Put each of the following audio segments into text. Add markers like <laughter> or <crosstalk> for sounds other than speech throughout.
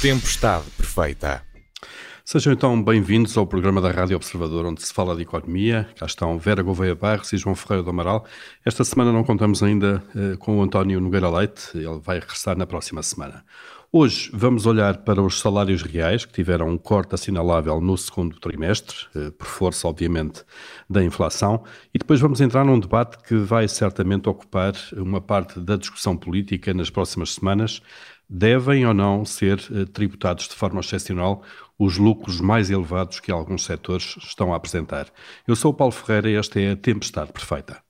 Tempestade Perfeita. Sejam então bem-vindos ao programa da Rádio Observador, onde se fala de economia. Cá estão Vera Gouveia Barros e João Ferreira do Amaral. Esta semana não contamos ainda uh, com o António Nogueira Leite, ele vai regressar na próxima semana. Hoje vamos olhar para os salários reais, que tiveram um corte assinalável no segundo trimestre, uh, por força, obviamente, da inflação, e depois vamos entrar num debate que vai certamente ocupar uma parte da discussão política nas próximas semanas. Devem ou não ser uh, tributados de forma excepcional os lucros mais elevados que alguns setores estão a apresentar. Eu sou o Paulo Ferreira e esta é a Tempestade Perfeita.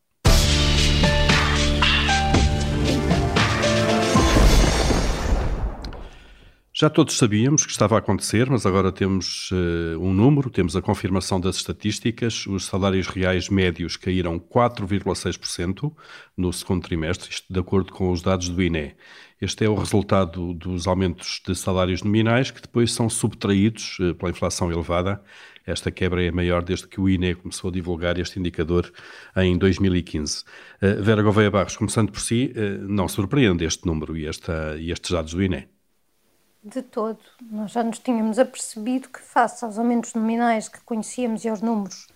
Já todos sabíamos que estava a acontecer, mas agora temos uh, um número, temos a confirmação das estatísticas. Os salários reais médios caíram 4,6% no segundo trimestre, isto de acordo com os dados do INE. Este é o resultado dos aumentos de salários nominais que depois são subtraídos uh, pela inflação elevada. Esta quebra é maior desde que o INE começou a divulgar este indicador em 2015. Uh, eh, Vera Gouveia Barros, começando por si, não surpreende este número e, esta, e estes dados do INE? de todo. Nós já nos tínhamos apercebido que, face aos aumentos nominais que conhecíamos e aos números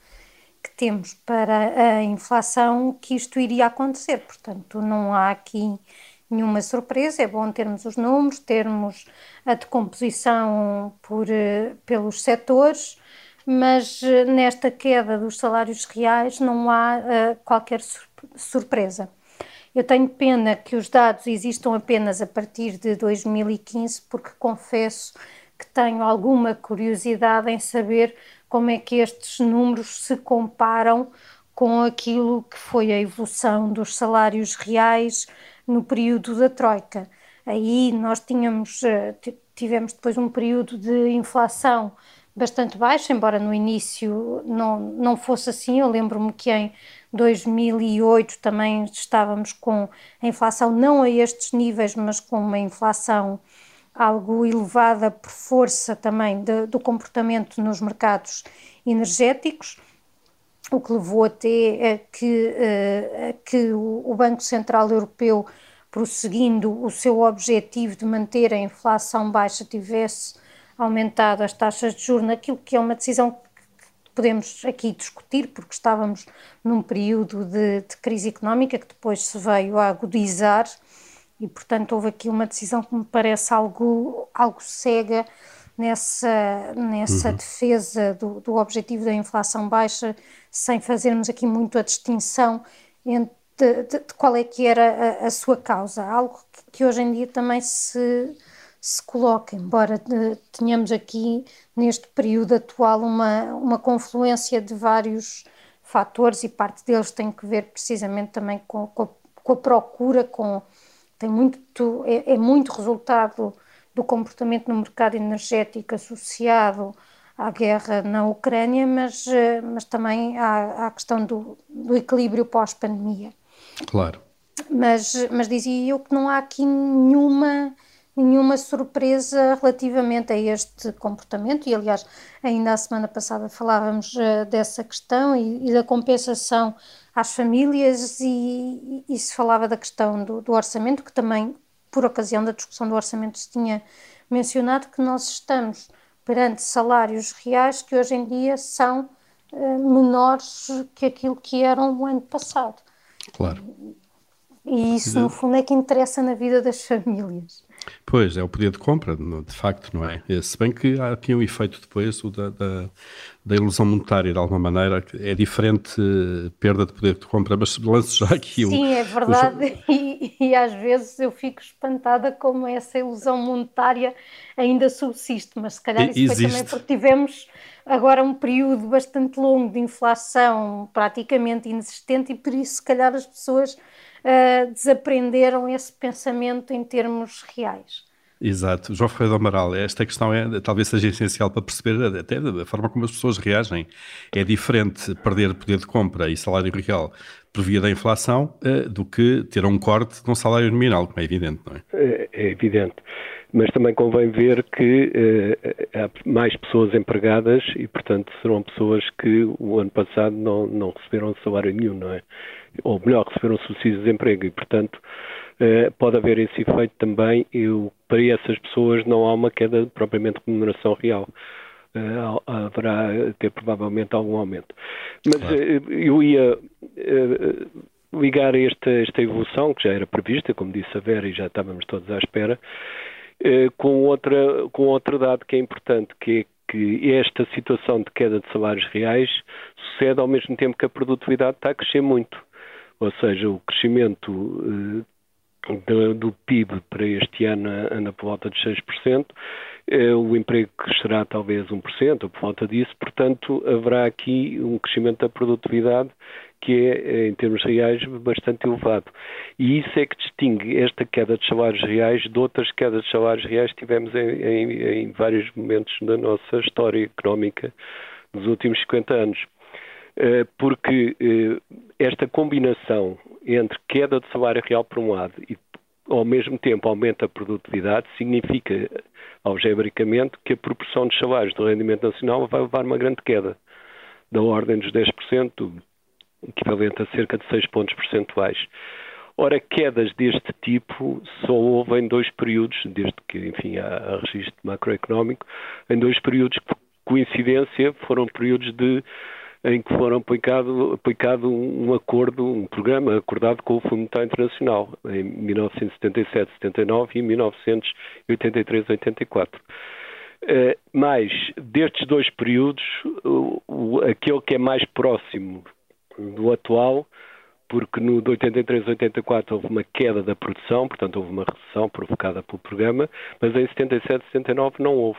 que temos para a inflação, que isto iria acontecer. Portanto, não há aqui nenhuma surpresa. É bom termos os números, termos a decomposição por, eh, pelos setores, mas eh, nesta queda dos salários reais não há uh, qualquer surpresa. Eu tenho pena que os dados existam apenas a partir de 2015, porque confesso que tenho alguma curiosidade em saber como é que estes números se comparam com aquilo que foi a evolução dos salários reais no período da Troika. Aí nós tínhamos, eh, tivemos depois um período de inflação bastante baixo, embora no início não, não fosse assim. Eu lembro-me que em 2008 também estávamos com a inflação não a estes níveis, mas com uma inflação algo elevada por força também de, do comportamento nos mercados energéticos, o que levou até a que, a que o Banco Central Europeu, prosseguindo o seu objetivo de manter a inflação baixa, tivesse aumentado as taxas de juros naquilo que é uma decisão podemos aqui discutir, porque estávamos num período de, de, crise económica que depois se veio a agudizar e, portanto, houve aqui uma decisão que me parece algo, algo cega nessa, nessa uhum. defesa do, do objetivo da inflação baixa, sem fazermos aqui muito a distinção entre de, de, de qual é que era a, a sua causa, algo que, que hoje em dia também se se coloca, embora eh, tenhamos aqui neste período atual uma, uma confluência de vários fatores e parte deles tem que ver precisamente também com, com, a, com a procura, com, tem muito, é, é, muito resultado do comportamento no mercado energético associado à guerra na Ucrânia, mas, eh, mas também à, à questão do, do equilíbrio pós-pandemia. Claro. Mas, mas dizia eu que não há aqui nenhuma nenhuma surpresa relativamente a este comportamento, e aliás, ainda a semana passada falávamos uh, dessa questão e, e, da compensação às famílias, e, e, se falava da questão do, do, orçamento, que também, por ocasião da discussão do orçamento, se tinha mencionado que nós estamos perante salários reais que hoje em dia são uh, menores que aquilo que eram no ano passado. Claro. E isso, no fundo, é que interessa na vida das <laughs> famílias. Pois, é o poder de compra, de facto, não é? é? Se bem que há aqui um efeito depois o da, da, da, ilusão monetária, de alguma maneira, é diferente uh, perda de poder de compra, mas lanço já aqui o. Sim, é verdade, o... <laughs> e, e, às vezes eu fico espantada como essa ilusão monetária ainda subsiste, mas se calhar isso Existe. foi também porque tivemos agora um período bastante longo de inflação praticamente inexistente e por isso, se calhar, as pessoas uh, desaprenderam esse pensamento em termos reais. Exato. João Ferreira do Amaral, esta questão é, talvez seja essencial para perceber até da forma como as pessoas reagem. É diferente perder poder de compra e salário real por via da inflação uh, do que ter um corte de um salário nominal, como é evidente, não é? É, é evidente. Mas também convém ver que uh, há mais pessoas empregadas e, portanto, serão pessoas que o ano passado não, não receberam salário nenhum, não é? Ou melhor, receberam subsídios de desemprego e, portanto, uh, pode haver esse efeito também. Eu, para essas pessoas não há uma queda propriamente de remuneração real. Uh, haverá ter provavelmente algum aumento. Mas claro. uh, eu ia uh, ligar esta, esta evolução, que já era prevista, como disse a Vera, e já estávamos todos à espera, com, outra, com outro dado que é importante, que é que esta situação de queda de salários reais sucede ao mesmo tempo que a produtividade está a crescer muito. Ou seja, o crescimento do, do PIB para este ano anda por volta de 6%, eh, o emprego crescerá talvez 1%, ou por volta disso, portanto, haverá aqui um crescimento da produtividade que é, eh, em termos reais, bastante elevado. E isso é que distingue esta queda de salários reais de outras quedas de salários reais que tivemos em, em, em vários momentos da nossa história económica nos últimos 50 anos. Eh, porque esta combinação entre queda de salário real por um lado e ao mesmo tempo aumenta a produtividade, significa, algebricamente, que a proporção dos salários do rendimento nacional vai levar uma grande queda, da ordem dos 10%, equivalente a cerca de 6 pontos percentuais. Ora, quedas deste tipo só houve em dois períodos, desde que, enfim, há, registro macroeconómico, em dois períodos que, coincidência, foram períodos de em que foram aplicado, aplicado um acordo, um programa acordado com o Fundo Monetário Internacional em 1977-79 e 1983-84. Uh, mas, destes dois períodos, o, o, aquele que é mais próximo do atual, porque no de 83 84 houve uma queda da produção, portanto houve uma recessão provocada pelo programa, mas em 77 79 não houve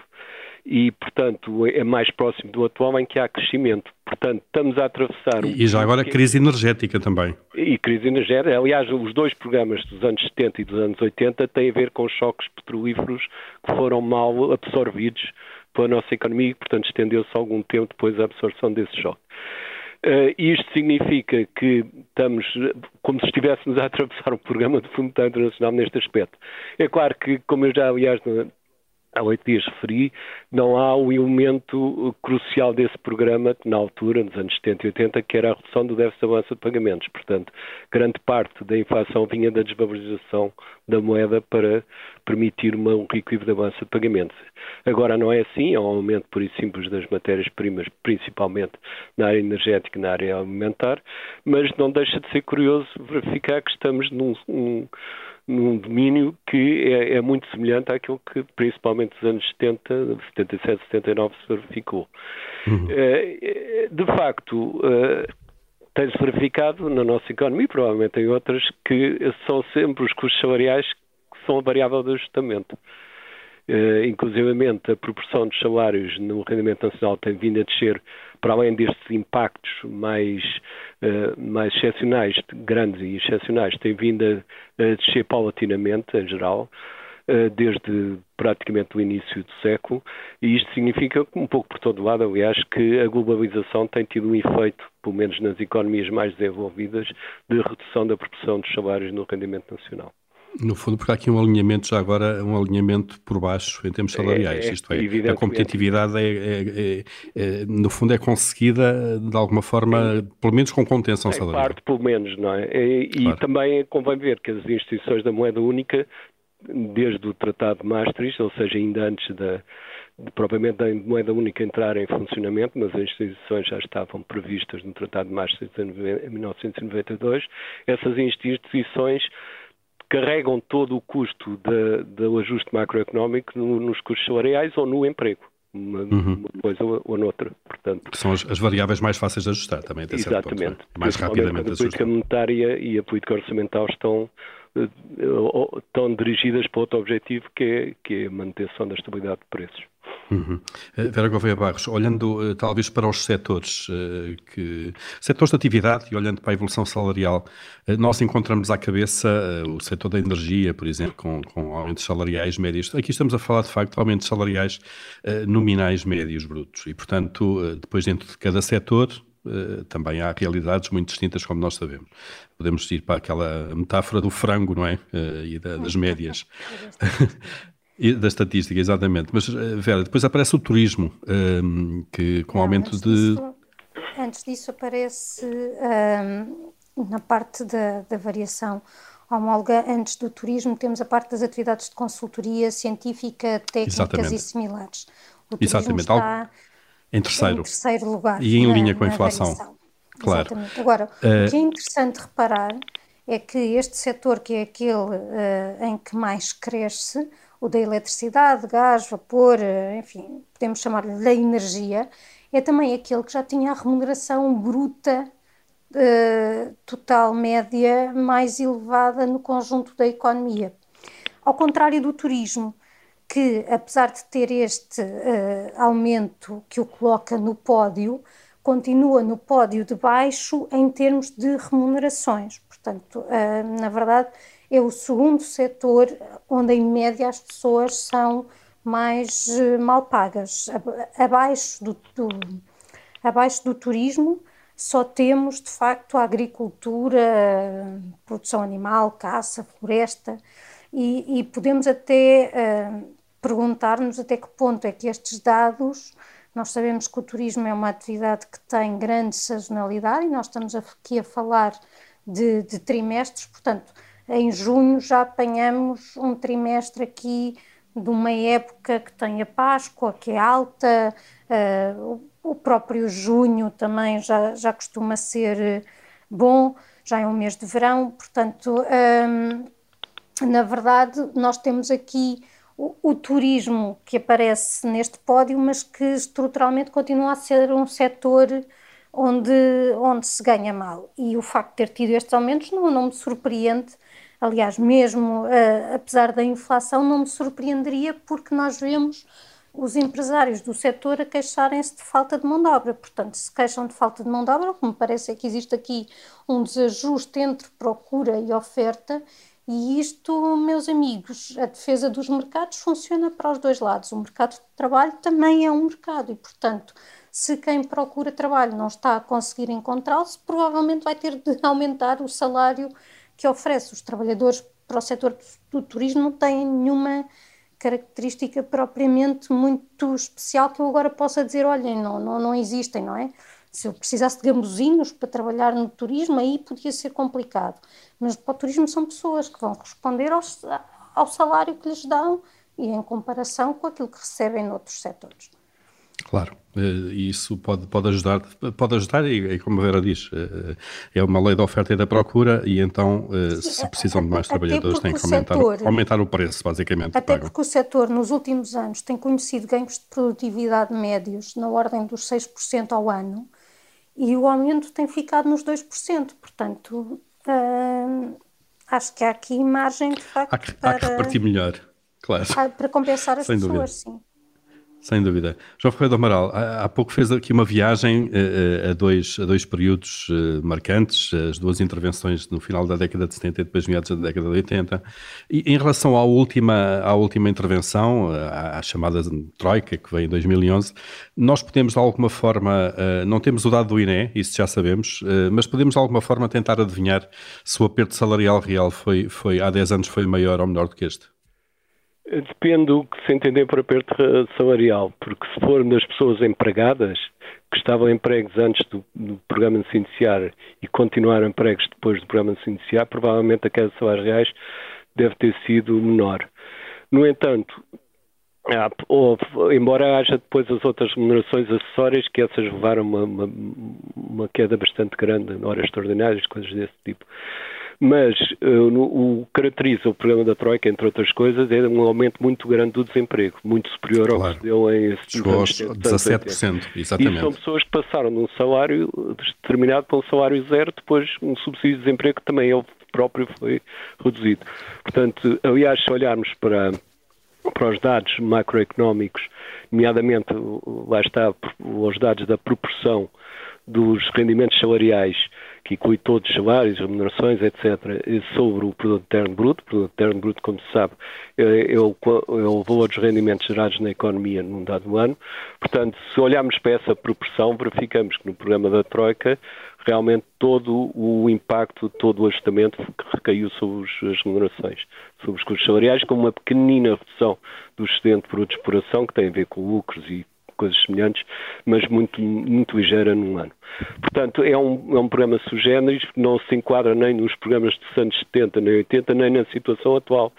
e, portanto, é mais próximo do atual em que há crescimento. Portanto, estamos a atravessar... Um e já agora crise energética também. E crise energética. Aliás, os dois programas dos anos 70 e dos anos 80 têm a ver com choques petrolíferos que foram mal absorvidos pela nossa economia e, portanto, estendeu-se algum tempo depois a absorção desse choque. Uh, isto significa que estamos como se estivéssemos a atravessar um programa do Fundo Monetário Internacional neste aspecto. É claro que, como eu já, aliás, há oito dias referi, não há o elemento crucial desse programa, que na altura, nos anos 70 e 80, que era a redução do déficit de avanço de pagamentos. Portanto, grande parte da inflação vinha da desvalorização da moeda para permitir uma, um reequilíbrio de avanço de pagamentos. Agora não é assim, é um aumento por e simples das matérias-primas, principalmente na área energética e na área alimentar, mas não deixa de ser curioso verificar que estamos num... Um, num domínio que é, é, muito semelhante àquilo que principalmente nos anos 70, 77, 79 se verificou. Uhum. Uh, de facto, uh, tem-se verificado na nossa economia, provavelmente em outras, que são sempre os custos salariais que são a variável de ajustamento. Uh, inclusivamente, a proporção dos salários no rendimento nacional tem vindo a descer, para além destes impactos mais, uh, mais excepcionais, grandes e excepcionais, tem vindo a, a descer paulatinamente, em geral, uh, desde praticamente o início do século, e isto significa, um pouco por todo lado, aliás, que a globalização tem tido um efeito, pelo menos nas economias mais desenvolvidas, de redução da proporção dos salários no rendimento nacional. No fundo, porque há aqui um alinhamento, já agora, um alinhamento por baixo em termos salariais. É, é, Isto é, a competitividade, é, é, é, no fundo, é conseguida de alguma forma, pelo menos com contenção salarial. parte, pelo menos, não é? E, claro. também convém ver que as instituições da moeda única, desde o Tratado de Maastricht, ou seja, ainda antes da, de, propriamente da moeda única entrar em funcionamento, mas as instituições já estavam previstas no Tratado de Maastricht em 1992, essas instituições carregam todo o custo de, do ajuste macroeconómico no, nos custos salariais ou no emprego. Uma, uhum. uma coisa ou, ou noutra, portanto. Que são as, as, variáveis mais fáceis de ajustar também, até Exatamente. Ponto, é? Mais rapidamente A política monetária e a política orçamental estão, eh, estão dirigidas para outro objetivo que é, que é a manutenção da estabilidade de preços. Uhum. Eh, Vera Gouveia Barros, olhando uh, talvez para os setores, uh, que, setores de atividade e olhando para a evolução salarial, nós encontramos à cabeça o setor da energia, por exemplo, com, com, aumentos salariais médios. Aqui estamos a falar de facto de aumentos salariais nominais médios brutos e, portanto, depois dentro de cada setor também há realidades muito distintas, como nós sabemos. Podemos ir para aquela metáfora do frango, não é? e da, das médias. <laughs> Da estatística, exatamente. Mas, eh, Vera, depois aparece o turismo, um, ehm, que com Não, aumento antes de. Disso, antes disso, aparece um, ehm, na parte da, da variação homóloga antes do turismo, temos a parte das atividades de consultoria científica, técnicas Exatamente. e similares. O Exatamente. está em terceiro. em terceiro lugar. E em na, linha com a inflação. Variação. Claro. Exatamente. Agora, uh... o que é interessante reparar é que este setor, que é aquele uh, em que mais cresce, o da eletricidade, gás, vapor, uh, enfim, podemos chamar-lhe da energia, é também aquele que já tinha a remuneração bruta uh, total média mais elevada no conjunto da economia. Ao contrário do turismo, que apesar de ter este aumento que o coloca no pódio, continua no pódio de baixo em termos de remunerações. Portanto, na verdade, é o segundo setor onde, em média, as pessoas são mais uh, mal pagas. Abaixo do, do, abaixo do turismo, só temos, de facto, a agricultura, produção animal, caça, floresta, e, e podemos até uh, perguntar-nos até que ponto é que estes dados nós sabemos que o turismo é uma atividade que tem grande sazonalidade e nós estamos aqui a falar de, de trimestres, portanto, em junho já apanhamos um trimestre aqui de uma época que tem a Páscoa, que é alta, uh, o próprio junho também já, já costuma ser bom, já é um mês de verão, portanto, um, na verdade, nós temos aqui o, o, turismo que aparece neste pódio, mas que estruturalmente continua a ser um setor onde, onde se ganha mal. E o facto de ter tido estes aumentos não, não me surpreende. Aliás, mesmo uh, apesar da inflação, não me surpreenderia porque nós vemos os empresários do setor a queixarem-se de falta de mão de obra. Portanto, se queixam de falta de mão de obra, o que me parece é que existe aqui um desajuste entre procura e oferta e isto, meus amigos, a defesa dos mercados funciona para os dois lados. O mercado de trabalho também é um mercado e, portanto, se quem procura trabalho não está a conseguir encontrá-lo, provavelmente vai ter de <laughs> aumentar o salário que oferece. Os trabalhadores para o setor do turismo não têm nenhuma característica propriamente muito especial que eu agora possa dizer, olhem, não, não, não existem, não é? Se eu precisasse de gambuzinos para trabalhar no turismo, aí podia ser complicado. Mas para o turismo são pessoas que vão responder ao, salário que lhes dão e em comparação com aquilo que recebem noutros setores. Claro, eh, e isso pode, pode ajudar, pode ajudar e, como a Vera diz, eh, é uma lei da oferta e da procura e então eh, se precisam de mais trabalhadores têm que aumentar, o setor, aumentar o preço, basicamente. Até porque o setor nos últimos anos tem conhecido ganhos de produtividade médios na ordem dos 6% ao ano e o aumento tem ficado nos 2%, portanto uh, acho que há aqui margem de facto há que, para, há que repartir melhor, claro. Para compensar as Sem pessoas, dúvida. sim. Sem dúvida. João Ferreira do Amaral, há, pouco fez aqui uma viagem uh, a, dois, a dois períodos uh, marcantes, as duas intervenções no final da década de 70 e depois meados da década de 80. E em relação à última, à última intervenção, à, chamada Troika, que veio em 2011, nós podemos de alguma forma, não temos o dado do INE, isso já sabemos, mas podemos de alguma forma tentar adivinhar se o aperto salarial real foi, foi há 10 anos foi maior ou menor do que este? Depende do que se entender por aperto salarial, porque se for das pessoas empregadas, que estavam empregos antes do, do, programa de se iniciar e continuaram empregos depois do programa de se iniciar, provavelmente a queda de salários reais deve ter sido menor. No entanto, há, embora haja depois as outras remunerações acessórias, que essas levaram uma, uma, uma queda bastante grande, horas extraordinárias, coisas desse tipo. Mas uh, no, o caracteriza o programa da Troika, entre outras coisas, é um aumento muito grande do desemprego, muito superior ao claro. que se deu em Chegou aos 17%, exatamente. E são pessoas que passaram de um salário determinado para um salário zero, depois um subsídio de desemprego que também ele próprio foi reduzido. Portanto, aliás, se olharmos para para os dados macroeconómicos, nomeadamente, lá está, os dados da proporção dos rendimentos salariais que inclui todos os salários, remunerações, etc., sobre o produto interno bruto. O produto interno bruto, como se sabe, é, é, o, é o valor dos rendimentos gerados na economia num dado ano. Portanto, se olharmos para essa proporção, verificamos que no programa da Troika, realmente todo o impacto, todo o ajustamento recaiu sobre as remunerações, sobre os custos salariais, com uma pequenina redução do excedente por exploração, que tem a ver com lucros e coisas semelhantes, mas muito, muito ligeira num ano. Portanto, é um, é um programa sugêneres, não se enquadra nem nos programas dos anos 70 nem 80, nem na situação atual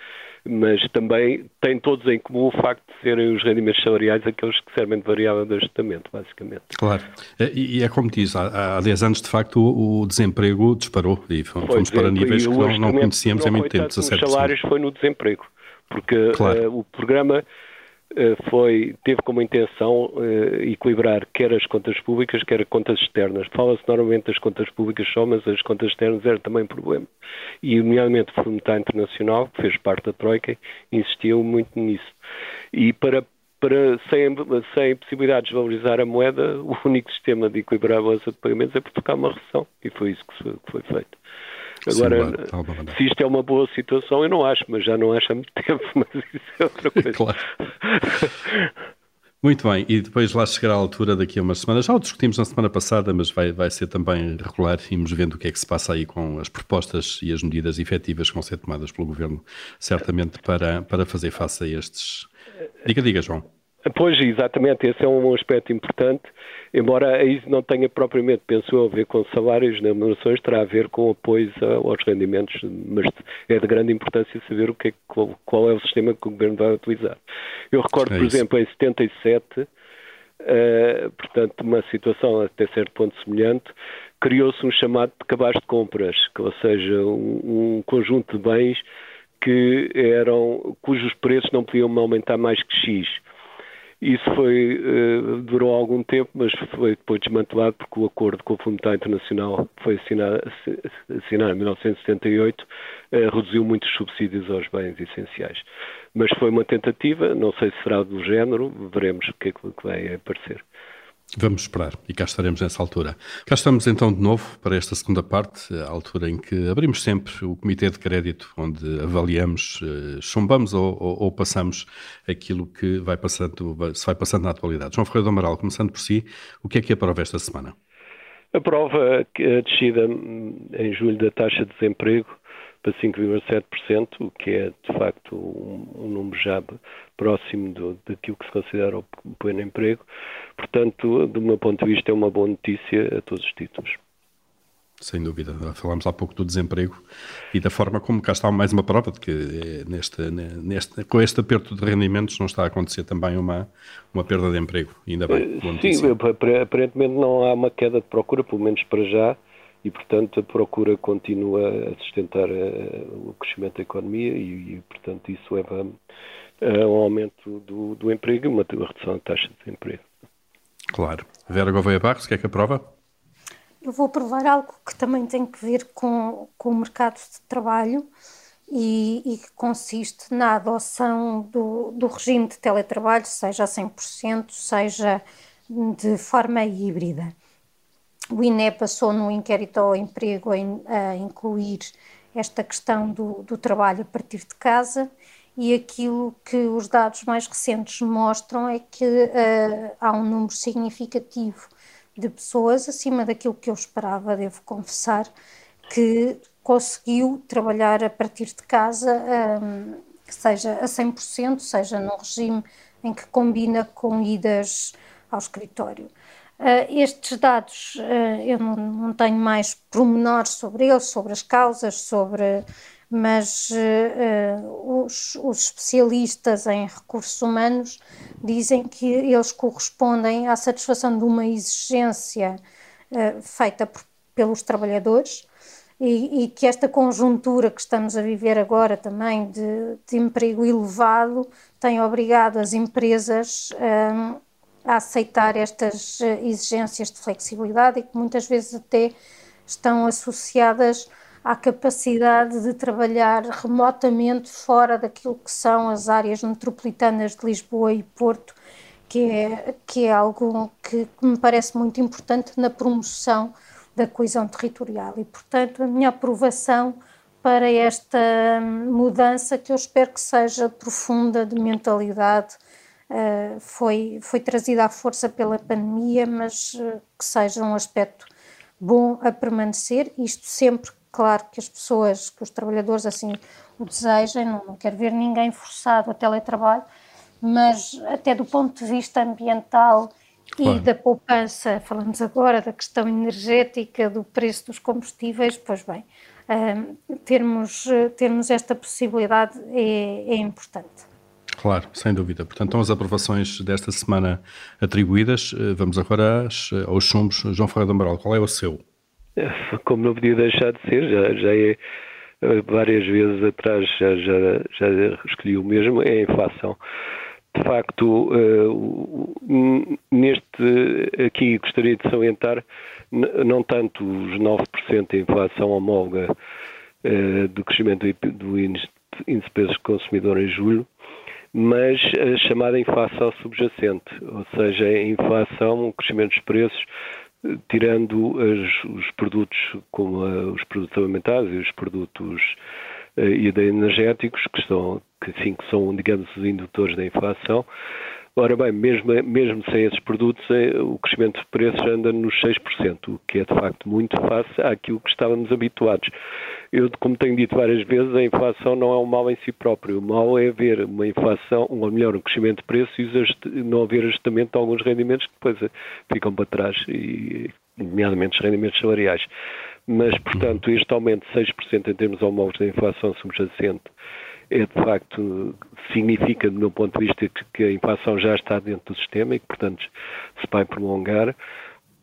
mas também têm todos em comum o facto de serem os rendimentos salariais aqueles que servem de variável de ajustamento, basicamente. Claro, e, é como diz, há, há 10 anos de facto o, o desemprego disparou e fomos pois para é, níveis que não, não conhecíamos há muito tempo. Os salários foi no desemprego, porque claro. uh, o programa eh, foi, teve como intenção uh, equilibrar quer as contas públicas, quer as contas externas. Fala-se normalmente das contas públicas só, mas as contas externas eram também um problema. E, nomeadamente, o Fundo Internacional, que fez parte da Troika, insistiu muito nisso. E para para, sem, sem possibilidade de desvalorizar a moeda, <laughs> o único sistema de equilibrar a balança de pagamentos é provocar uma recessão. E foi isso que foi feito. Agora, Sim, se isto é uma boa situação, eu não acho, mas já não acho há muito <laughs> tempo, mas isso é outra coisa. Claro. Muito bem, e depois lá chegará a altura daqui a umas semanas, já o discutimos na semana passada, mas vai, vai ser também regular, irmos vendo o que é que se passa aí com as propostas e as medidas efetivas que vão ser tomadas pelo Governo, certamente para, para fazer face a estes... Diga, diga, João. Pois, exatamente, esse é um aspecto importante, embora isso não tenha propriamente, penso eu, a ver com salários, nem remunerações, terá a ver com apoios aos rendimentos, mas é de grande importância saber o que é, qual, é o sistema que o Governo vai utilizar. Eu recordo, é por exemplo, em 77, uh, eh, portanto, uma situação até certo ponto semelhante, criou-se um chamado de cabaz de compras, ou seja, um, um conjunto de bens que eram, cujos preços não podiam aumentar mais que X isso foi, uh, durou algum tempo, mas foi depois desmantelado porque o acordo com o Fundo Monetário Internacional foi assinado, assinado em 1978, uh, eh, reduziu muitos subsídios aos bens essenciais. Mas foi uma tentativa, não sei se será do género, veremos o que é que vai aparecer. Vamos esperar e cá estaremos nessa altura. Cá estamos então de novo para esta segunda parte, a altura em que abrimos sempre o Comitê de Crédito, onde avaliamos, eh, chumbamos ou, ou, ou, passamos aquilo que vai passando, se vai passando na atualidade. João Ferreira do Amaral, começando por si, o que é que aprova esta semana? Aprova a descida em julho da taxa de desemprego para 5,7%, o que é de facto um, um número já próximo do, daquilo que se considera o pleno emprego. Portanto, do meu ponto de vista, é uma boa notícia a todos os títulos. Sem dúvida. Falámos há pouco do desemprego e da forma como cá está mais uma prova de que eh, neste, neste, com este aperto de rendimentos não está a acontecer também uma, uma perda de emprego. Ainda bem. Sim, aparentemente não há uma queda de procura, pelo menos para já, e, portanto, a procura continua a sustentar uh, o crescimento da economia e, e, portanto, isso leva a um aumento do, do emprego e uma redução da taxa de desemprego. Claro. Vera Gouveia Barros, o que é que aprova? Eu vou aprovar algo que também tem que ver com, com o mercado de trabalho e, e que consiste na adoção do, do regime de teletrabalho, seja a 100%, seja de forma híbrida. O INE passou no inquérito ao emprego a, incluir esta questão do, do, trabalho a partir de casa e aquilo que os dados mais recentes mostram é que uh, há um número significativo de pessoas, acima daquilo que eu esperava, devo confessar, que conseguiu trabalhar a partir de casa, um, eh, seja a 100%, seja no regime em que combina com idas ao escritório. Uh, estes dados, uh, eu não, não, tenho mais pormenores sobre eles, sobre as causas, sobre, mas uh, os, os, especialistas em recursos humanos dizem que eles correspondem à satisfação de uma exigência feita por, pelos trabalhadores e, e, que esta conjuntura que estamos a viver agora também de, de emprego elevado tem obrigado as empresas a aceitar estas eh, exigências de flexibilidade e que muitas vezes até estão associadas à capacidade de trabalhar remotamente fora daquilo que são as áreas metropolitanas de Lisboa e Porto, que é, que é algo que, que me parece muito importante na promoção da coesão territorial. E, portanto, a minha aprovação para esta hum, mudança, que eu espero que seja profunda de mentalidade uh, foi, foi trazida à força pela pandemia, mas uh, que seja um aspecto bom a permanecer, isto sempre, claro, que as pessoas, que os trabalhadores assim o desejem, não, não quero ver ninguém forçado a teletrabalho, mas até do ponto de vista ambiental claro. e da poupança, falamos agora da questão energética, do preço dos combustíveis, pois bem, uh, termos, termos esta possibilidade é, é importante. Claro, sem dúvida. Portanto, estão as aprovações desta semana atribuídas. Eh, vamos agora às, aos chumbos. João Ferreira de Amaral, qual é o seu? Como não podia deixar de ser, já, já é eh, várias vezes atrás, já, já, já escolhi o mesmo, é a inflação. De facto, neste aqui gostaria de salientar não tanto os 9% de inflação homóloga do crescimento do índice de preços consumidor em julho, mas a chamada inflação subjacente, ou seja, a inflação, o crescimento dos preços, tirando as, os produtos como a, os produtos alimentares e os produtos uh, e energéticos, que, estão, que, sim, que são, digamos, os indutores da inflação, Ora bem, mesmo, mesmo sem esses produtos, eh, o crescimento de preços anda nos 6%, o que é de facto muito face àquilo que estávamos habituados. Eu, como tenho dito várias vezes, a inflação não é um mal em si próprio. O mal é haver uma inflação, ou melhor, um crescimento de preços e não haver ajustamento de alguns rendimentos que depois eh, ficam para trás, e, nomeadamente os rendimentos salariais. Mas, portanto, este aumento de 6% em termos homólogos da inflação subjacente é de facto, significa, do meu ponto de vista, que a inflação já está dentro do sistema e que, portanto, se vai prolongar.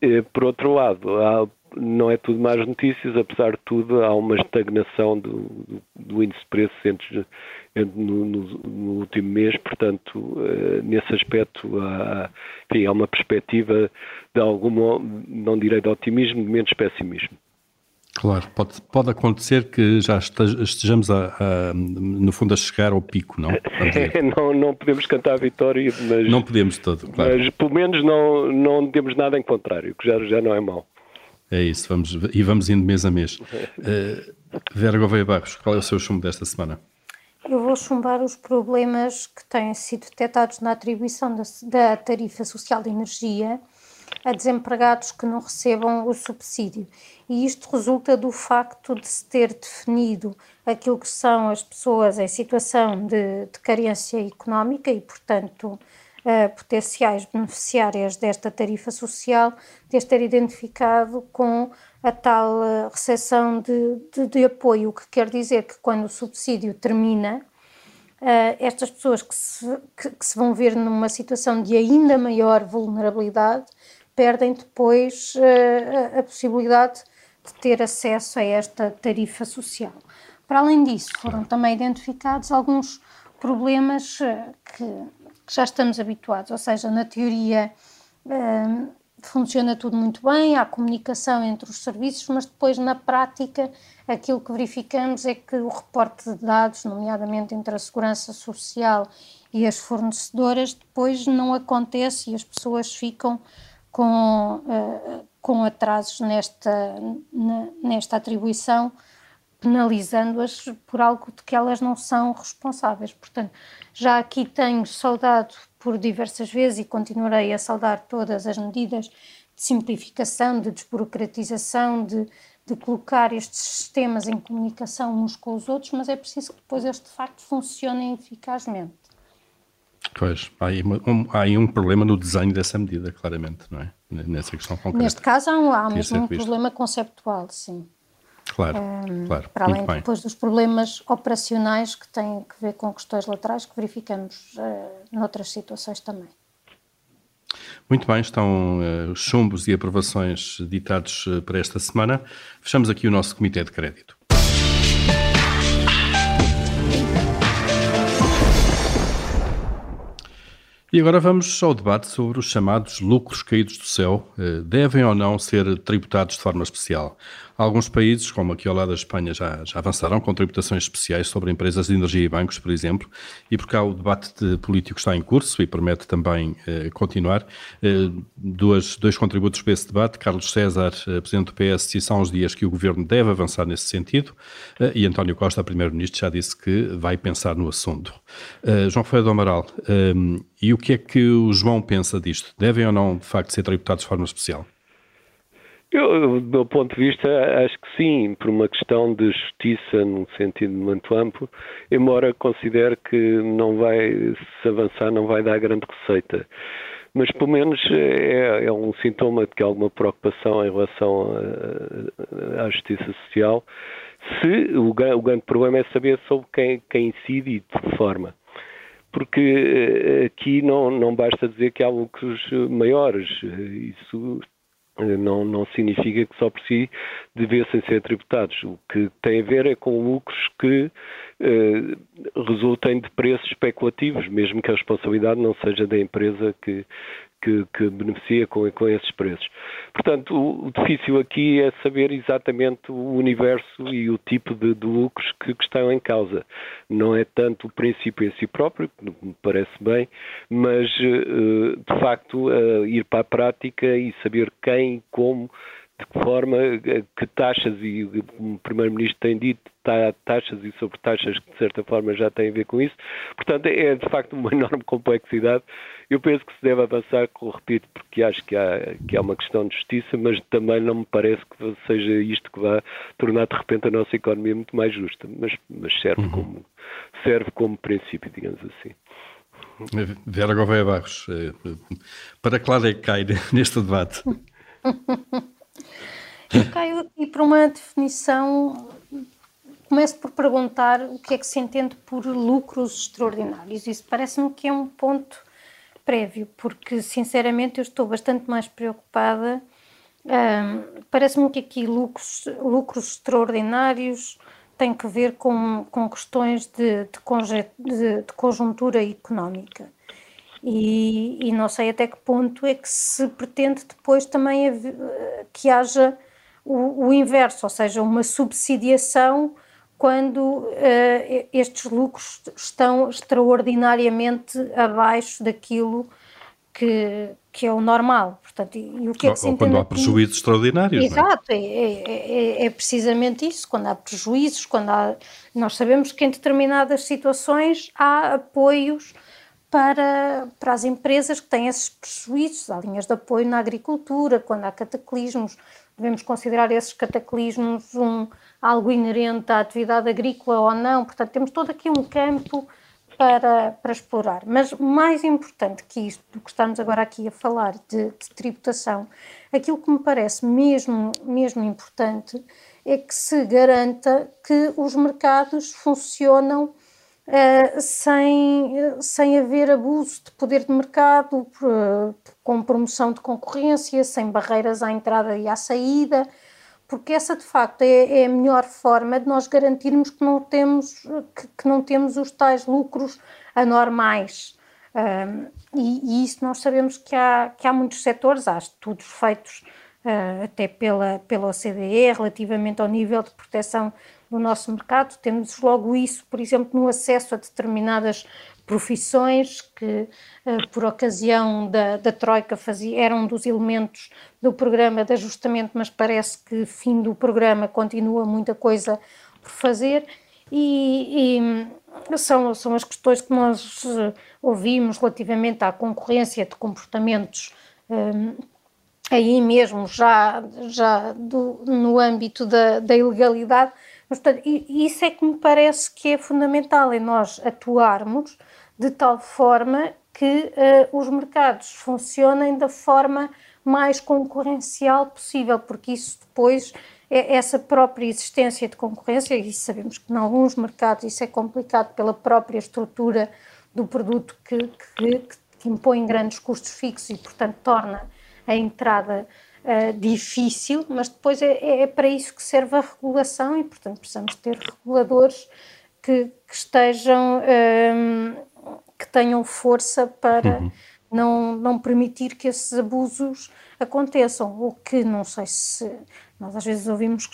Eh, por outro lado, há, não é tudo más notícias, apesar de tudo, há uma estagnação do, do índice de preços entre, entre no, no, no, último mês, portanto, uh, nesse aspecto há, enfim, há uma perspectiva de algum, não direi de otimismo, de menos pessimismo. Claro, pode, pode acontecer que já estejamos, a, a, no fundo, a chegar ao pico, não? <laughs> não, não podemos cantar a vitória, mas... Não podemos todo, claro. Mas, pelo menos, não, não temos nada em contrário, que já, já não é mau. É isso, vamos, e vamos indo mês a mês. Uh, <laughs> Vera Gouveia Barros, qual é o seu chumbo desta semana? Eu vou chumbar os problemas que têm sido detectados na atribuição da, da tarifa social de energia a desempregados que não recebam o subsídio. E isto resulta do facto de se ter definido aquilo que são as pessoas em situação de, de carência económica e, portanto, uh, potenciais beneficiárias desta tarifa social, de ter identificado com a tal uh, recepção de, de, de, apoio, o que quer dizer que quando o subsídio termina, uh, estas pessoas que se, que, que se vão ver numa situação de ainda maior vulnerabilidade perdem depois uh, a possibilidade de ter acesso a esta tarifa social. Para além disso, foram também identificados alguns problemas uh, que, que, já estamos habituados, ou seja, na teoria uh, funciona tudo muito bem, há comunicação entre os serviços, mas depois na prática aquilo que verificamos é que o reporte de dados, nomeadamente entre a segurança social e as fornecedoras, depois não acontece e as pessoas ficam com, uh, com atrasos nesta, nesta atribuição, penalizando-as por algo de que elas não são responsáveis. Portanto, já aqui tenho saudado por diversas vezes e continuarei a saudar todas as medidas de simplificação, de desburocratização, de, de colocar estes sistemas em comunicação uns com os outros, mas é preciso que depois eles de facto funcionem eficazmente. Pois, há aí, um, há aí um problema no desenho dessa medida, claramente, não é? Nessa questão concreta. Neste caso há, um, há mesmo um problema conceptual, sim. Claro, um, claro. Para além depois dos problemas operacionais que têm que ver com questões laterais que verificamos uh, noutras situações também. Muito bem, estão uh, chumbos e aprovações ditados uh, para esta semana. Fechamos aqui o nosso Comitê de Crédito. E agora vamos ao debate sobre os chamados lucros caídos do céu. Eh, devem ou não ser tributados de forma especial? Alguns países, como aqui ao lado da Espanha, já, já avançaram com tributações especiais sobre empresas de energia e bancos, por exemplo, e por cá o debate de político está em curso e promete também eh, continuar. Eh, duas, dois contributos para esse debate. Carlos César, eh, presidente do PS, disse há uns dias que o governo deve avançar nesse sentido eh, e António Costa, primeiro-ministro, já disse que vai pensar no assunto. Eh, João Ferreira do Amaral, e o que é que o João pensa disto? Devem ou não, de facto, ser tributados de forma especial? Eu, do meu ponto de vista, acho que sim, por uma questão de justiça num sentido muito amplo, embora considere que não vai se avançar, não vai dar grande receita. Mas pelo menos é, é um sintoma de que há alguma preocupação em relação à justiça social. Se o, o grande problema é saber sobre quem, quem incide e de que forma porque eh, aqui não, não basta dizer que há lucros maiores, isso eh, não, não significa que só por si devessem ser tributados. O que tem a ver é com lucros que eh, resultem de preços especulativos, mesmo que a responsabilidade não seja da empresa que, que, que beneficia com, com, esses preços. Portanto, o, o, difícil aqui é saber exatamente o universo e o tipo de, de lucros que, que, estão em causa. Não é tanto o princípio em si próprio, que me parece bem, mas eh, de facto ir para a prática e saber quem, como de que forma, eh, que taxas, e o Primeiro-Ministro tem dito, taxas e sobre taxas que de certa forma já têm a ver com isso. Portanto, é de facto uma <laughs> enorme complexidade. Eu penso que se deve avançar, repito, porque acho que há, que há uma questão de justiça, mas também não me parece que seja isto que vá tornar de repente a nossa economia muito mais justa. Mas, mas serve, uhum. como, serve como princípio, digamos assim. Vera Gouveia Barros, eh, para que lado é que cai <laughs> neste debate? <laughs> Eu caio aqui para uma definição. Começo por perguntar o que é que se entende por lucros extraordinários. Isso parece-me que é um ponto prévio, porque sinceramente eu estou bastante mais preocupada. Um, parece-me que aqui lucros, lucros extraordinários têm que ver com, com questões de, de, de, de conjuntura económica. E, e, não sei até que ponto é que se pretende depois também que haja o, o inverso, ou seja, uma subsidiação quando uh, estes lucros estão extraordinariamente abaixo daquilo que, que é o normal. Portanto, e, o que é que ou, quando há prejuízos extraordinários. É? Exato, é? É, é, é? precisamente isso. Quando há prejuízos, quando há. Nós sabemos que em determinadas situações há apoios para, para as empresas que têm esses prejuízos. Há linhas de apoio na agricultura, quando há cataclismos devemos considerar esses cataclismos um, algo inerente à atividade agrícola ou não. Portanto, temos todo aqui um campo para, para explorar. Mas mais importante que isto, do que estamos agora aqui a falar de, de tributação, aquilo que me parece mesmo, mesmo importante é que se garanta que os mercados funcionam Uh, sem, sem haver abuso de poder de mercado, uh, com promoção de concorrência, sem barreiras à entrada e à saída, porque essa de facto é, é a melhor forma de nós garantirmos que não temos, que, que não temos os tais lucros anormais. Uh, e, e, isso nós sabemos que há, que há muitos setores, há estudos feitos até pela, pela OCDE relativamente ao nível de proteção no nosso mercado. Temos logo isso, por exemplo, no acesso a determinadas profissões que, eh, por ocasião da, da Troika, fazia, eram um dos elementos do programa de ajustamento, mas parece que, fim do programa, continua muita coisa por fazer. E, e são, são as questões que nós eh, ouvimos relativamente à concorrência de comportamentos. Um, aí mesmo já, já do, no âmbito da, da ilegalidade, Portanto, isso é que me parece que é fundamental, é nós atuarmos de tal forma que uh, os mercados funcionem da forma mais concorrencial possível, porque isso depois, é essa própria existência de concorrência, e sabemos que em alguns mercados isso é complicado pela própria estrutura do produto que, que, que impõe grandes custos fixos e, portanto, torna a entrada uh, difícil, mas depois é, é, para isso que serve a regulação e, portanto, precisamos ter reguladores que, que estejam, um, ehm, que tenham força para uhum. não, não permitir que esses abusos aconteçam. O que não sei se. Nós às vezes ouvimos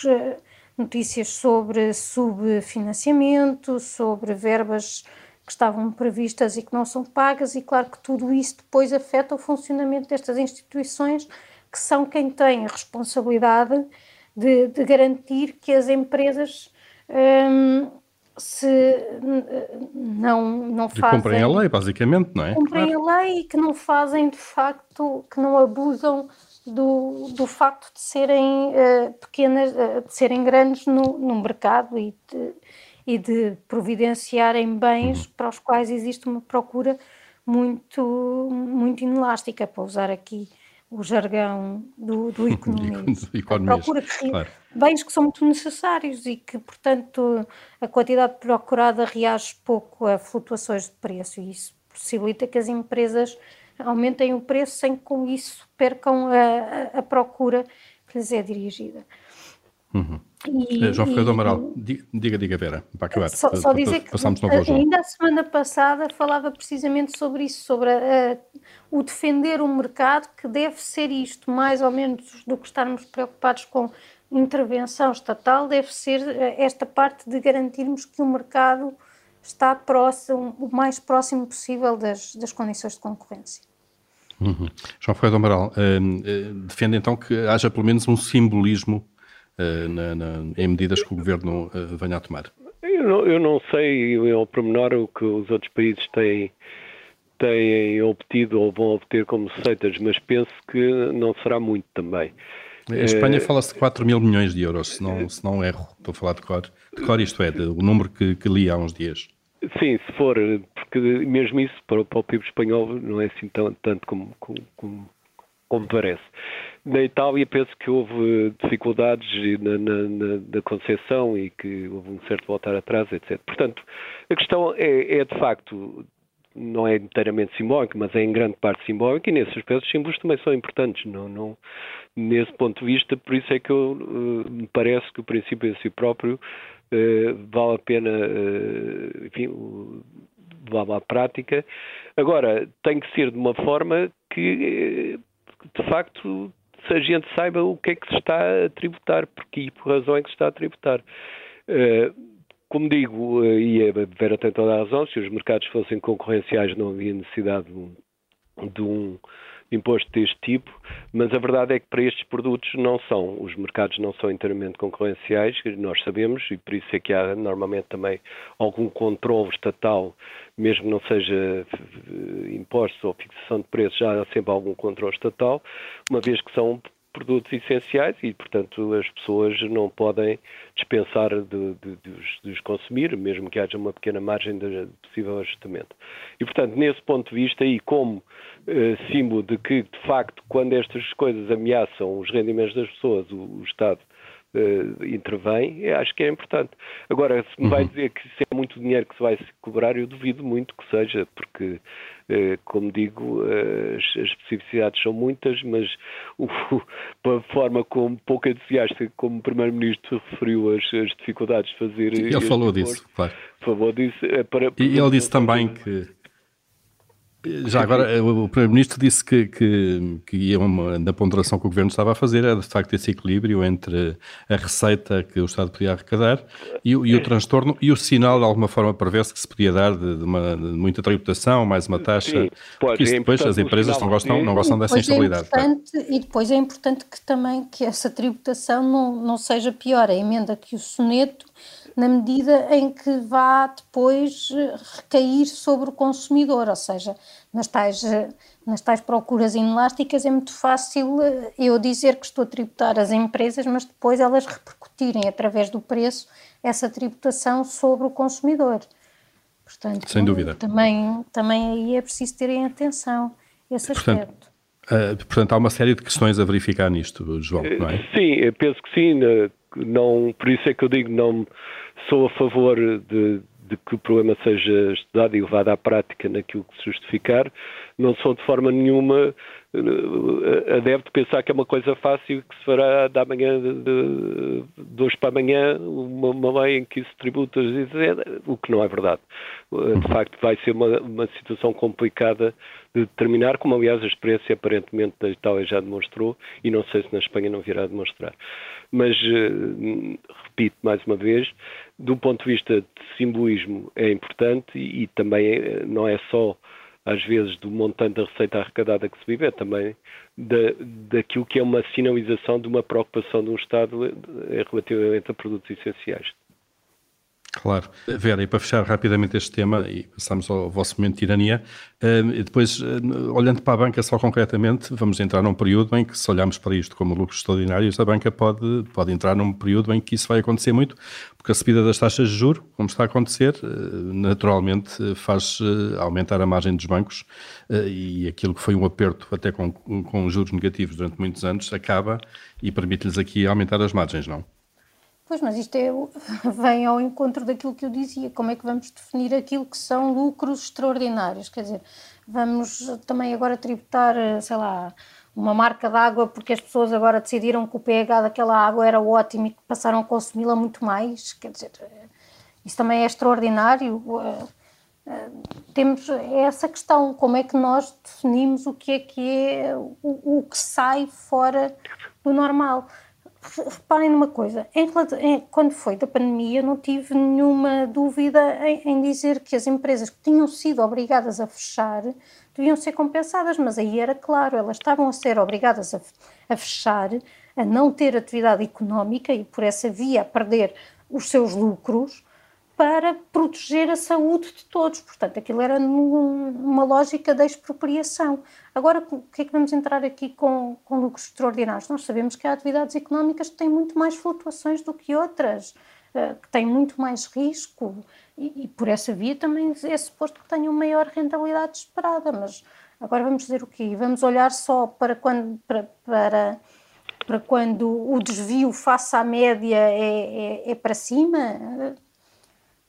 notícias sobre subfinanciamento, sobre verbas que estavam previstas e que não são pagas, e claro que tudo isso depois afeta o funcionamento destas instituições que são quem tem a responsabilidade de, de garantir que as empresas hum, se não, não fazem. Cumprem a lei, basicamente, não é? Cumprem claro. a lei e que não fazem de facto, que não abusam do, do facto de serem uh, pequenas, uh, de serem grandes no, no mercado e de, e de providenciarem bens uhum. para os quais existe uma procura muito, muito inelástica, para usar aqui o jargão do, do <laughs> economista. procura que, claro. bens que são muito necessários e que, portanto, a quantidade procurada reage pouco a flutuações de preço e isso possibilita que as empresas aumentem o preço sem que com isso percam a, a, a procura que lhes é dirigida. Uhum. E, eh, João Ferreira do Amaral, diga, diga Vera, para acabar. Só, só dizer que ainda a semana passada falava precisamente sobre isso, sobre a, a, o defender o mercado, que deve ser isto, mais ou menos do que estarmos preocupados com intervenção estatal, deve ser eh, esta parte de garantirmos que o mercado está próximo, o mais próximo possível das, das condições de concorrência. Uhum. João Ferreira do Amaral, uh, uh, defende então que haja pelo menos um simbolismo na, na, em medidas que o Governo uh, venha a tomar? Eu não, eu não sei ao pormenor o que os outros países têm, têm obtido ou vão obter como receitas, mas penso que não será muito também. Em Espanha uh, fala-se de 4 mil milhões de euros, se não, se não erro. Estou a falar de cor. De cor isto é, de, o número que, que li há uns dias. Sim, se for, porque mesmo isso para, para o PIB espanhol não é assim tão, tanto como, como, como parece. Na Itália penso que houve dificuldades na, na, na, na concessão e que houve um certo voltar atrás, etc. Portanto, a questão é, é de facto não é inteiramente simbólico, mas é em grande parte simbólico e nesses aspecto os símbolos também são importantes. Não, não, nesse ponto de vista, por isso é que eu, uh, me parece que o princípio em si próprio uh, vale a pena, uh, enfim, vale a prática. Agora, tem que ser de uma forma que, de facto, se a gente saiba o que é que se está a tributar, porque e por razão é que se está a tributar. Uh, como digo, uh, e a Vera tem toda a razão, se os mercados fossem concorrenciais não havia necessidade de um, de um imposto deste tipo, mas a verdade é que para estes produtos não são. Os mercados não são inteiramente concorrenciais, nós sabemos, e por isso é que há normalmente também algum controle estatal, mesmo que não seja eh, impostos ou fixação de preços, já há sempre algum controle estatal, uma vez que são produtos essenciais e, portanto, as pessoas não podem dispensar de, de, de, de, os consumir, mesmo que haja uma pequena margem de possível ajustamento. E, portanto, nesse ponto de vista, e como eh, símbolo de que, de facto, quando estas coisas ameaçam os rendimentos das pessoas, o, Estado uh, intervém, acho que é importante. Agora, se me vai uhum. dizer que isso é muito dinheiro que se vai cobrar, eu duvido muito que seja, porque, uh, como digo, uh, as, as, especificidades são muitas, mas o, a forma como pouco entusiasta como o Primeiro-Ministro referiu as, as, dificuldades de fazer. Ele falou disso, claro. Falou disso. Para, e ele disse também que já agora, o Primeiro-Ministro disse que, que, que ia uma, da ponderação que o Governo estava a fazer era de facto esse equilíbrio entre a receita que o Estado podia arrecadar e, e o transtorno e o sinal de alguma forma perverso que se podia dar de, de, uma, de muita tributação, mais uma taxa, Sim, porque isso é depois as empresas não gostam, não gostam dessa é instabilidade. É e depois é importante que também que essa tributação não, não seja pior. A emenda que o soneto na medida em que vá depois eh, recair sobre o consumidor, ou seja, nas tais, eh, nas tais procuras inelásticas é muito fácil eh, eu dizer que estou a tributar as empresas, mas depois elas repercutirem através do preço essa tributação sobre o consumidor. Portanto, Sem dúvida. Também, também aí é preciso terem atenção esse portanto, aspecto. Uh, portanto, há uma série de questões a verificar nisto, João, não é? Sim, penso que sim. Não, por isso é que eu digo não sou a favor de, de que o problema seja estudado e levado à prática naquilo que se justificar. Não sou de forma nenhuma eh, adepto de pensar que é uma coisa fácil que se fará da manhã de, de hoje para amanhã uma, uma lei em que se tributa o que não é verdade. Eh, de facto, vai ser uma, uma situação complicada de determinar, como aliás a experiência aparentemente da Itália já demonstrou, e não sei se na Espanha não virá demonstrar. Mas, eh, repito mais uma vez, do ponto de vista de simbolismo é importante e, e também é, não é só às vezes do montante da receita arrecadada que se vive, é também da, daquilo que é uma sinalização de uma preocupação de um Estado eh, relativamente a produtos essenciais. Claro. Vera, e para fechar rapidamente este tema, e passamos ao vosso momento de tirania, eh, depois, eh, olhando para a banca só concretamente, vamos entrar num período em que, se olharmos para isto como lucros extraordinários, a banca pode, pode entrar num período em que isso vai acontecer muito, porque a subida das taxas de juros, como está a acontecer, eh, naturalmente faz aumentar a margem dos bancos e aquilo que foi um aperto até com, com juros negativos durante muitos anos acaba e permite-lhes aqui aumentar as margens, não? Pois, mas isto é, <laughs> vem ao encontro daquilo que eu dizia. Como é que vamos definir aquilo que são lucros extraordinários? Quer dizer, vamos também agora tributar, sei lá, uma marca de água porque as pessoas agora decidiram que o pH daquela água era ótimo e que passaram a consumi-la muito mais. Quer dizer, isso também é extraordinário. Eh, eh, temos essa questão, como é que nós definimos o que é que é o, o que sai fora do normal reparem numa coisa, em, em, quando foi da pandemia, não tive nenhuma dúvida em, em, dizer que as empresas que tinham sido obrigadas a fechar deviam ser compensadas, mas aí era claro, elas estavam a ser obrigadas a, a fechar, a não ter atividade económica e por essa via a perder os seus lucros para proteger a saúde de todos. Portanto, aquilo era numa lógica de expropriação. Agora, o que é que vamos entrar aqui com, com lucros extraordinários? Nós sabemos que há atividades económicas que têm muito mais flutuações do que outras, eh, que têm muito mais risco e, e por essa via também é suposto que tenham maior rentabilidade esperada. Mas agora vamos dizer o quê? Vamos olhar só para quando. Para, para para quando o desvio face à média é, é, é para cima,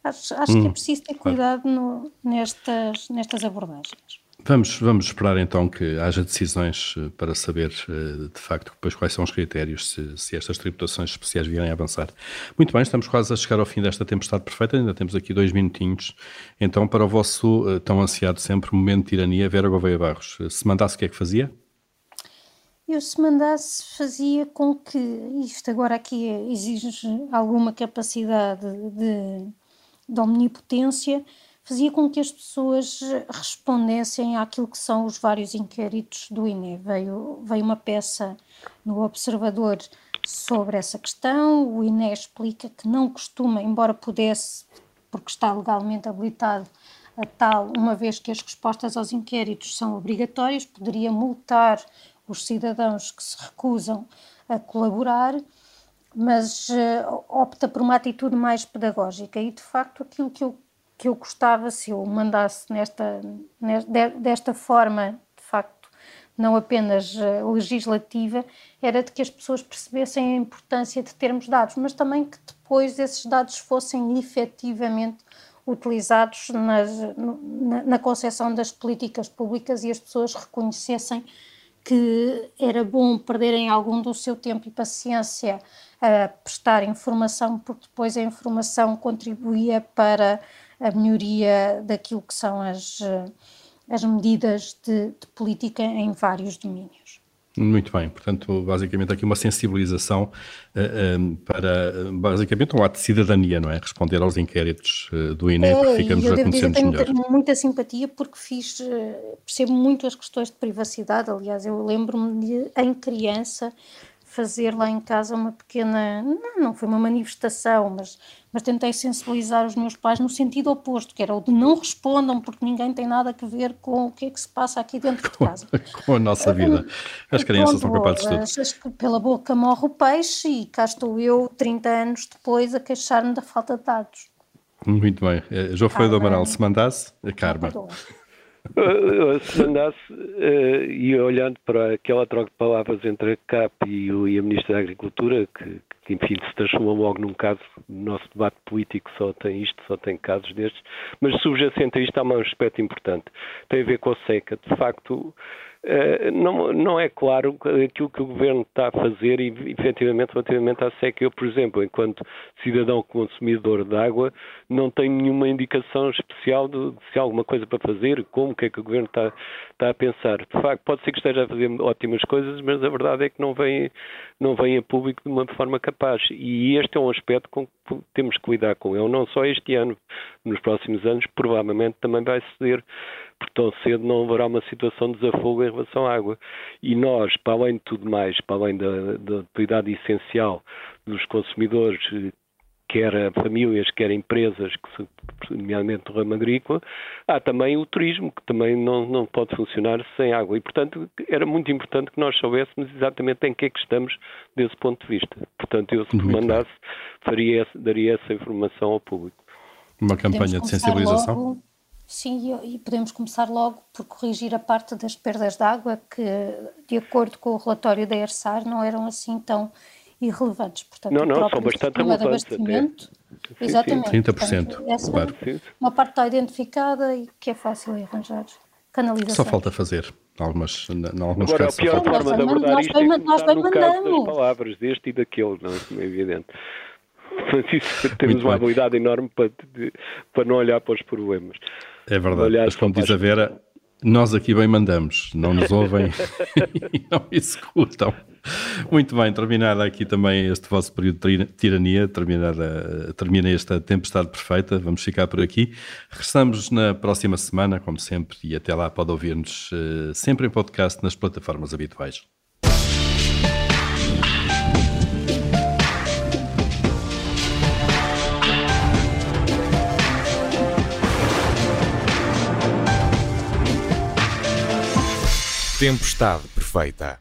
Acho, acho hum, que é hum, preciso ter cuidado no, nestas, nestas abordagens. Vamos, vamos esperar então que haja decisões eh, para saber eh, de facto depois quais são os critérios se, se, estas tributações especiais virem a avançar. Muito bem, estamos quase a chegar ao fim desta tempestade perfeita, ainda temos aqui dois minutinhos. Então, para o vosso eh, tão ansiado sempre momento de tirania, Vera Gouveia Barros, se mandasse o que é que fazia? Eu, se mandasse, fazia com que isto agora aqui exige alguma capacidade de da omnipotência fazia com que as pessoas respondessem àquilo que são os vários inquéritos do INE. Veio, veio uma peça no Observador sobre essa questão, o INE explica que não costuma, embora pudesse, porque está legalmente habilitado a tal, uma vez que as respostas aos inquéritos são obrigatórias, poderia multar os cidadãos que se recusam a colaborar mas uh, opta por uma atitude mais pedagógica. E de facto aquilo que eu, que eu gostava se eu mandasse nesta, nesta desta forma de facto não apenas uh, legislativa era de que as pessoas percebessem a importância de termos dados mas também que depois esses dados fossem efetivamente utilizados nas, na, na concepção das políticas públicas e as pessoas reconhecessem que era bom perderem algum do seu tempo e paciência a prestar informação, porque depois a informação contribuía para a melhoria daquilo que são as, as medidas de, de política em vários domínios. Muito bem, portanto, basicamente aqui uma sensibilização uh, um, para, basicamente, um ato de cidadania, não é? Responder aos inquéritos uh, do INE, é, porque ficamos a conhecer melhor. Tenho muita simpatia porque fiz, percebo muito as questões de privacidade, aliás, eu lembro-me de, em criança, fazer lá em casa uma pequena, não, não foi uma manifestação, mas, mas tentei sensibilizar os meus pais no sentido oposto, que era o de não respondam porque ninguém tem nada a ver com o que é que se passa aqui dentro de casa. <laughs> com a nossa vida. As crianças são capazes de tudo. Achas que pela boca morre o peixe e cá estou eu, 30 anos depois, a queixar-me da falta de dados. Muito bem. Eh, João Ferreira do Amaral, se mandasse, a Karma. Se mandasse, uh, e olhando para aquela troca de palavras entre a CAP e, o, e a Ministra da Agricultura, que, que, enfim se transformou logo num caso, no nosso debate político só tem isto, só tem casos destes, mas subjacente a isto há um aspecto importante, tem a ver com a seca. De facto, eh, não, não é claro aquilo que o governo está a fazer e, efetivamente, relativamente à seca. Eu, por exemplo, enquanto cidadão consumidor de água, não tenho nenhuma indicação especial de, de se há alguma coisa para fazer, como, o que é que o governo está, está a pensar. De facto, pode ser que esteja a fazer ótimas coisas, mas a verdade é que não vem, não vem a público de uma forma capaz. E este é um aspecto com que temos que lidar com ele, não só este ano, nos próximos anos, provavelmente também vai suceder porque tão cedo não haverá uma situação de desafogo em relação à água. E nós, para além de tudo mais, para além da, da utilidade essencial dos consumidores quer famílias, quer empresas, que se, nomeadamente do ramo agrícola, há também o turismo, que também não, não pode funcionar sem água. E, portanto, era muito importante que nós soubéssemos exatamente em que é que estamos desse ponto de vista. Portanto, eu, se me mandasse, faria, daria essa informação ao público. Uma campanha de sensibilização? Logo, sim, e podemos começar logo por corrigir a parte das perdas de água, que, de acordo com o relatório da ERSAR, não eram assim tão irrelevantes. Portanto, não, não, são bastante relevantes. Até. Exatamente. 30%. Portanto, essa claro. uma parte está identificada e que é fácil arranjar. Canalização. Só falta fazer. Algumas, em alguns Agora, casos, a pior forma de abordar nós isto é nós bem no caso das palavras, deste e daquele, não é? é evidente. <laughs> Mas isso, temos Muito uma bem. habilidade enorme para, de, para não olhar para os problemas. É verdade, mas como diz a Vera, nós aqui bem mandamos, não nos ouvem <laughs> e não executam. Muito bem, terminada aqui também este vosso período de tirania, terminada, termina esta tempestade perfeita, vamos ficar por aqui. Regressamos na próxima semana, como sempre, e até lá pode ouvir-nos uh, sempre em podcast nas plataformas habituais. Tempestade perfeita.